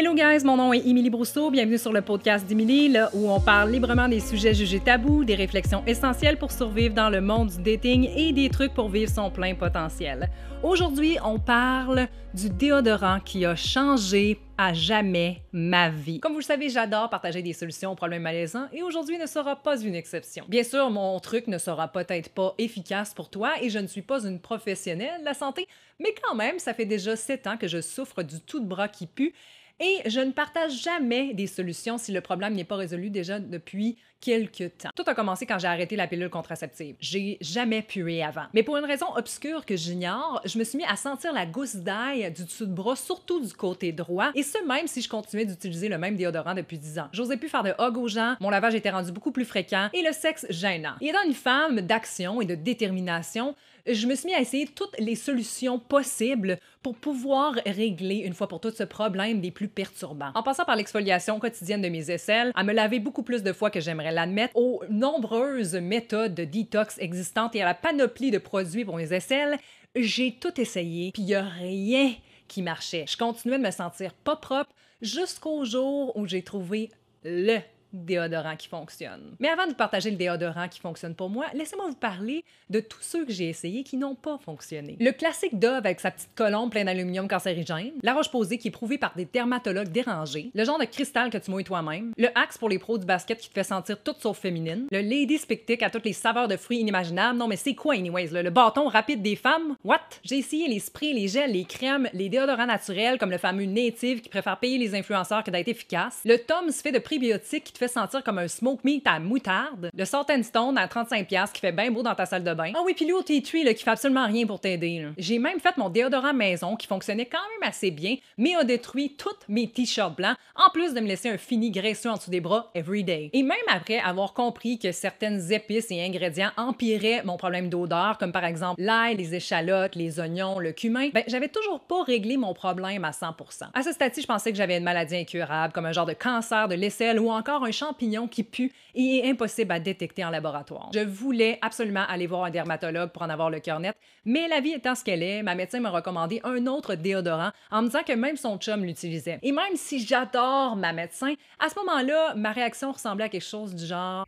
Hello guys, mon nom est Émilie Brousseau. Bienvenue sur le podcast d'Émilie, là où on parle librement des sujets jugés tabous, des réflexions essentielles pour survivre dans le monde du dating et des trucs pour vivre son plein potentiel. Aujourd'hui, on parle du déodorant qui a changé à jamais ma vie. Comme vous le savez, j'adore partager des solutions aux problèmes malaisants et aujourd'hui ne sera pas une exception. Bien sûr, mon truc ne sera peut-être pas efficace pour toi et je ne suis pas une professionnelle de la santé, mais quand même, ça fait déjà sept ans que je souffre du tout de bras qui pue et je ne partage jamais des solutions si le problème n'est pas résolu déjà depuis quelques temps. Tout a commencé quand j'ai arrêté la pilule contraceptive. J'ai jamais pué avant. Mais pour une raison obscure que j'ignore, je me suis mis à sentir la gousse d'ail du dessous de bras, surtout du côté droit, et ce même si je continuais d'utiliser le même déodorant depuis 10 ans. J'osais plus faire de hug aux gens, mon lavage était rendu beaucoup plus fréquent et le sexe gênant. Et dans une femme d'action et de détermination, je me suis mis à essayer toutes les solutions possibles pour pouvoir régler une fois pour toutes ce problème des plus perturbants. En passant par l'exfoliation quotidienne de mes aisselles, à me laver beaucoup plus de fois que j'aimerais l'admettre, aux nombreuses méthodes de détox existantes et à la panoplie de produits pour mes aisselles, j'ai tout essayé, puis il n'y a rien qui marchait. Je continuais de me sentir pas propre jusqu'au jour où j'ai trouvé le déodorant qui fonctionne. Mais avant de partager le déodorant qui fonctionne pour moi, laissez-moi vous parler de tous ceux que j'ai essayés qui n'ont pas fonctionné. Le classique Dove avec sa petite colombe pleine d'aluminium cancérigène, la roche-posée qui est prouvée par des dermatologues dérangés, le genre de cristal que tu mouilles toi-même, le Axe pour les pros du basket qui te fait sentir toute sauf féminine, le Lady Spectic à toutes les saveurs de fruits inimaginables. Non mais c'est quoi anyways, le bâton rapide des femmes? What? J'ai essayé les sprays, les gels, les crèmes, les déodorants naturels comme le fameux Native qui préfère payer les influenceurs que d'être efficace. Le Tom se fait de prébiotiques fait sentir comme un smoke meat à moutarde. Le Salt and Stone à 35$ qui fait bien beau dans ta salle de bain. Ah oui, puis l'eau Tea Tree qui fait absolument rien pour t'aider. J'ai même fait mon déodorant maison qui fonctionnait quand même assez bien, mais a détruit tous mes t-shirts blancs, en plus de me laisser un fini graisseux en dessous des bras every day. Et même après avoir compris que certaines épices et ingrédients empiraient mon problème d'odeur, comme par exemple l'ail, les échalotes, les oignons, le cumin, ben j'avais toujours pas réglé mon problème à 100%. À ce stade-ci, je pensais que j'avais une maladie incurable, comme un genre de cancer de l'aisselle ou encore un champignon qui pue et est impossible à détecter en laboratoire. Je voulais absolument aller voir un dermatologue pour en avoir le cœur net, mais la vie étant ce qu'elle est, ma médecin m'a recommandé un autre déodorant en me disant que même son chum l'utilisait. Et même si j'adore ma médecin, à ce moment-là, ma réaction ressemblait à quelque chose du genre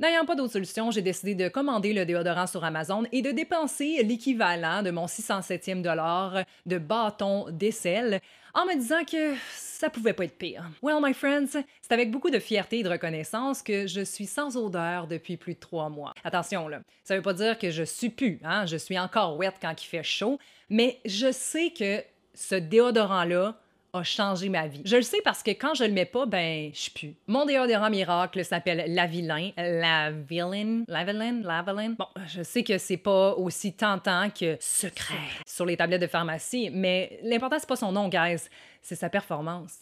N'ayant pas d'autre solution, j'ai décidé de commander le déodorant sur Amazon et de dépenser l'équivalent de mon 607e dollar de bâton d'aisselle en me disant que ça pouvait pas être pire. Well, my friends, c'est avec beaucoup de fierté et de reconnaissance que je suis sans odeur depuis plus de trois mois. Attention, là, ça veut pas dire que je suis plus, hein? je suis encore wet quand il fait chaud, mais je sais que ce déodorant-là, a changé ma vie. Je le sais parce que quand je le mets pas, ben, je pue. Mon déodorant miracle s'appelle Lavilain. Lavilain? Lavilain? Lavilain? Bon, je sais que c'est pas aussi tentant que secret sur les tablettes de pharmacie, mais l'important, c'est pas son nom, guys, c'est sa performance.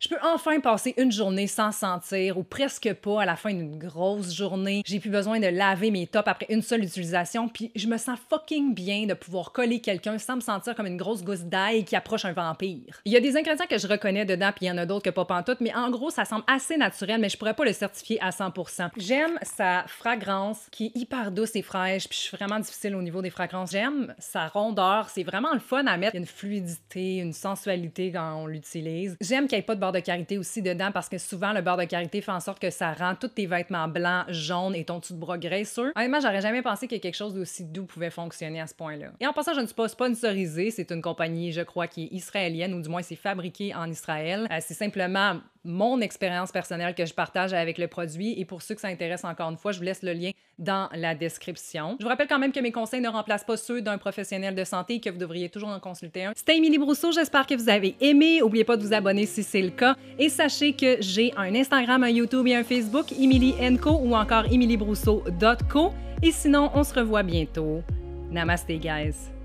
Je peux enfin passer une journée sans sentir ou presque pas à la fin d'une grosse journée. J'ai plus besoin de laver mes tops après une seule utilisation, puis je me sens fucking bien de pouvoir coller quelqu'un sans me sentir comme une grosse gousse d'ail qui approche un vampire. Il y a des ingrédients que je reconnais dedans, puis il y en a d'autres que pas pantoute, mais en gros, ça semble assez naturel, mais je pourrais pas le certifier à 100%. J'aime sa fragrance qui est hyper douce et fraîche, puis je suis vraiment difficile au niveau des fragrances. J'aime sa rondeur, c'est vraiment le fun à mettre. Il y a une fluidité, une sensualité quand on l'utilise. J'aime qu'il n'y ait pas de de karité aussi dedans parce que souvent le beurre de karité fait en sorte que ça rend tous tes vêtements blancs, jaunes et ton dessous de bras graisseux. Honnêtement, j'aurais jamais pensé que quelque chose d'aussi doux pouvait fonctionner à ce point-là. Et en passant, je ne suis pas sponsorisée, c'est une compagnie, je crois, qui est israélienne ou du moins c'est fabriqué en Israël. Euh, c'est simplement mon expérience personnelle que je partage avec le produit. Et pour ceux que ça intéresse encore une fois, je vous laisse le lien dans la description. Je vous rappelle quand même que mes conseils ne remplacent pas ceux d'un professionnel de santé et que vous devriez toujours en consulter un. C'était Émilie Brousseau, j'espère que vous avez aimé. N'oubliez pas de vous abonner si c'est le Et sachez que j'ai un Instagram, un YouTube et un Facebook, Emily ou encore emilybrousseau.co. Et sinon, on se revoit bientôt. Namaste, guys.